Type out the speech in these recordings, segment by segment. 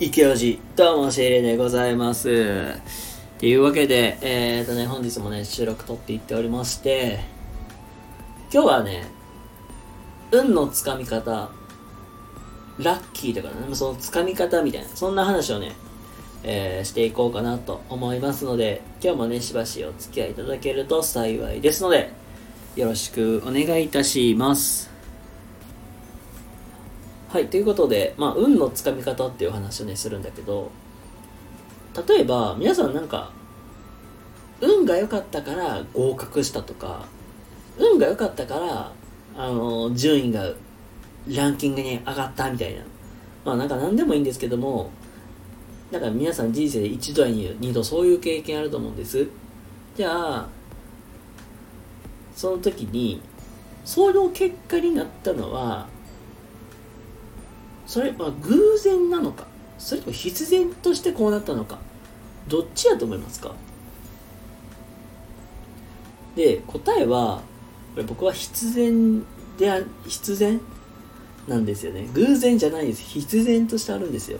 池おじ、どうも、シェレでございます。っていうわけで、えーとね、本日もね、収録撮っていっておりまして、今日はね、運のつかみ方、ラッキーとかね、そのつかみ方みたいな、そんな話をね、えーしていこうかなと思いますので、今日もね、しばしお付き合いいただけると幸いですので、よろしくお願いいたします。はい、ということで、まあ、運のつかみ方っていう話をね、するんだけど、例えば、皆さんなんか、運が良かったから合格したとか、運が良かったから、あの、順位がランキングに上がったみたいな。まあなんか何でもいいんですけども、だから皆さん人生で一度や二度そういう経験あると思うんです。じゃあ、その時に、その結果になったのは、それは偶然なのか？それとも必然としてこうなったのか？どっちやと思いますか？で答えは僕は必然であ必然なんですよね。偶然じゃないです必然としてあるんですよ。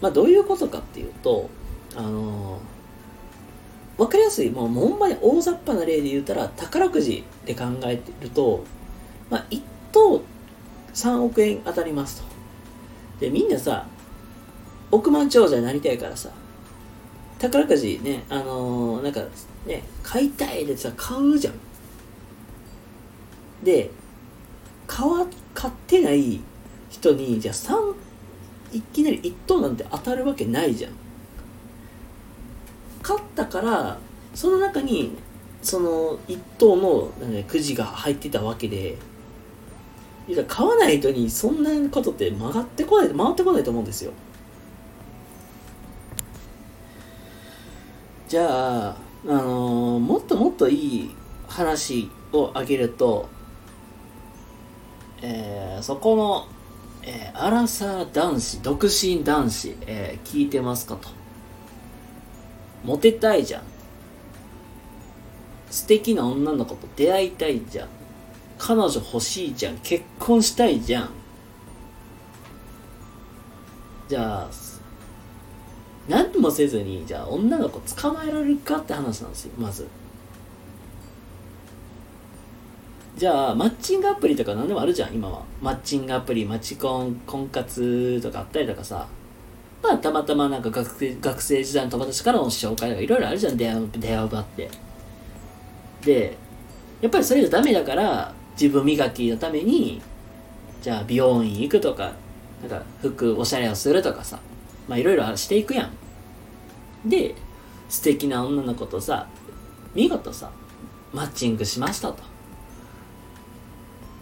まあどういうことかっていうとあのー、分かりやすいもうほんまに大雑把な例で言ったら宝くじで考えてるとまあ1等3億円当たりますと。で、みんなさ、億万長者になりたいからさ、宝くじね、あのー、なんかね、買いたいでさ、買うじゃん。で、買わ、買ってない人に、じゃあ3、いきなり1等なんて当たるわけないじゃん。買ったから、その中に、その1等の、ね、くじが入ってたわけで、買わない人にそんなことって曲がってこない回ってこないと思うんですよ。じゃあ、あのー、もっともっといい話をあげると、えー、そこの、えー、アラサー男子独身男子、えー、聞いてますかと。モテたいじゃん。素敵な女の子と出会いたいじゃん。彼女欲しいじゃん。結婚したいじゃん。じゃあ何もせずにじゃあ女の子捕まえられるかって話なんですよまず。じゃあマッチングアプリとか何でもあるじゃん今は。マッチングアプリマチコン婚活とかあったりとかさ。まあたまたまなんか学生学生時代の友達からの紹介とかいろいろあるじゃん出会う出会う場って。でやっぱりそれじゃダメだから自分磨きのためにじゃあ美容院行くとかなんか服おしゃれをするとかさまあいろいろしていくやん。で素敵な女の子とさ見事さマッチングしましたと。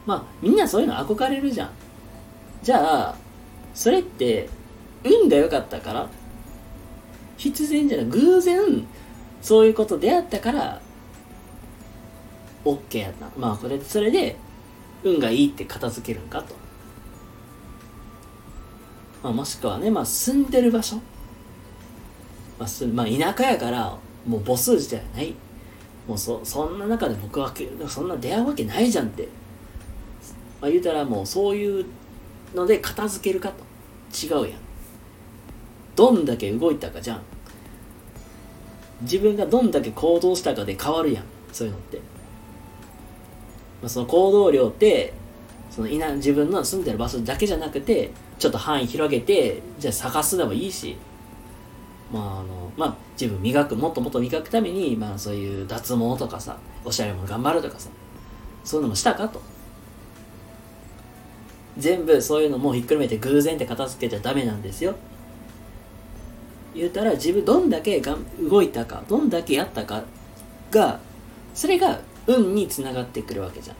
まあみんなそういうの憧れるじゃん。じゃあそれって運が良かったから必然じゃない。偶然そういうこと出会ったから OK やった。まあこれそれで運がいいって片付けるんかと、まあ、もしくはね、まあ、住んでる場所、まあすまあ、田舎やからもう母数自体はない。もうそそんな中で僕はそんな出会うわけないじゃんって、まあ、言うたらもうそういうので片付けるかと。違うやん。どんだけ動いたかじゃん。自分がどんだけ行動したかで変わるやん。そういうのって。まあ、その行動量ってそのいな自分の住んでる場所だけじゃなくてちょっと範囲広げてじゃあ探すでもいいしまああのまあ自分磨くもっともっと磨くためにまあそういう脱毛とかさおしゃれも頑張るとかさそういうのもしたかと。全部そういうのもひっくるめて偶然って片付けちゃダメなんですよ。言うたら自分どんだけが動いたかどんだけやったかがそれが運につながってくるわけじゃん。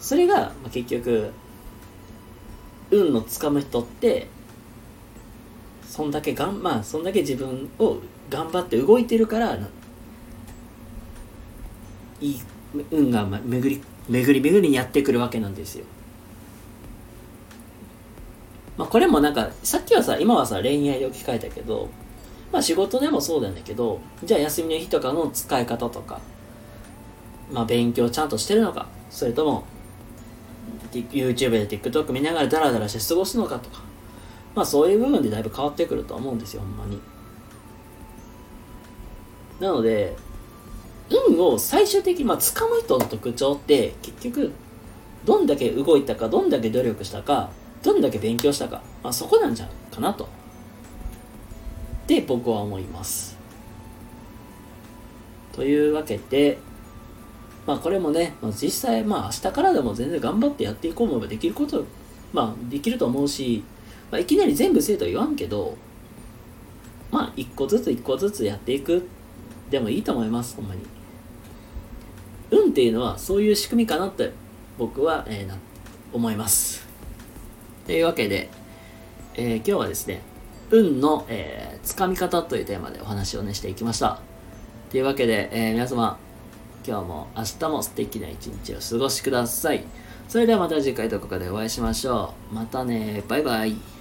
それが、まあ、結局運のつかむ人ってそんだけがんまあそんだけ自分を頑張って動いてるからいい運が巡り巡り巡りにやってくるわけなんですよ。まあこれもなんかさっきはさ今はさ恋愛で置き換えたけどまあ仕事でもそうなんだけど、じゃあ休みの日とかの使い方とか、まあ勉強ちゃんとしてるのか、それとも、YouTube で TikTok 見ながらダラダラして過ごすのかとかまあそういう部分でだいぶ変わってくると思うんですよほんまに。なので運を最終的に、まあ、掴む人の特徴って結局どんだけ動いたかどんだけ努力したかどんだけ勉強したか、まあ、そこなんじゃないかなと。で僕は思います。というわけでまあこれもね、まあ、実際まあ明日からでも全然頑張ってやっていこうもできることまあできると思うし、まあ、いきなり全部せえとは言わんけどまあ一個ずつ一個ずつやっていくでもいいと思いますほんまに。運っていうのはそういう仕組みかなって僕は、えー、な思います。というわけで、えー、今日はですね運の、えー、つかみ方というテーマでお話をねしていきました。というわけで、えー、皆様今日も明日も素敵な一日を過ごしください。それではまた次回どこかでお会いしましょう。またねバイバイ。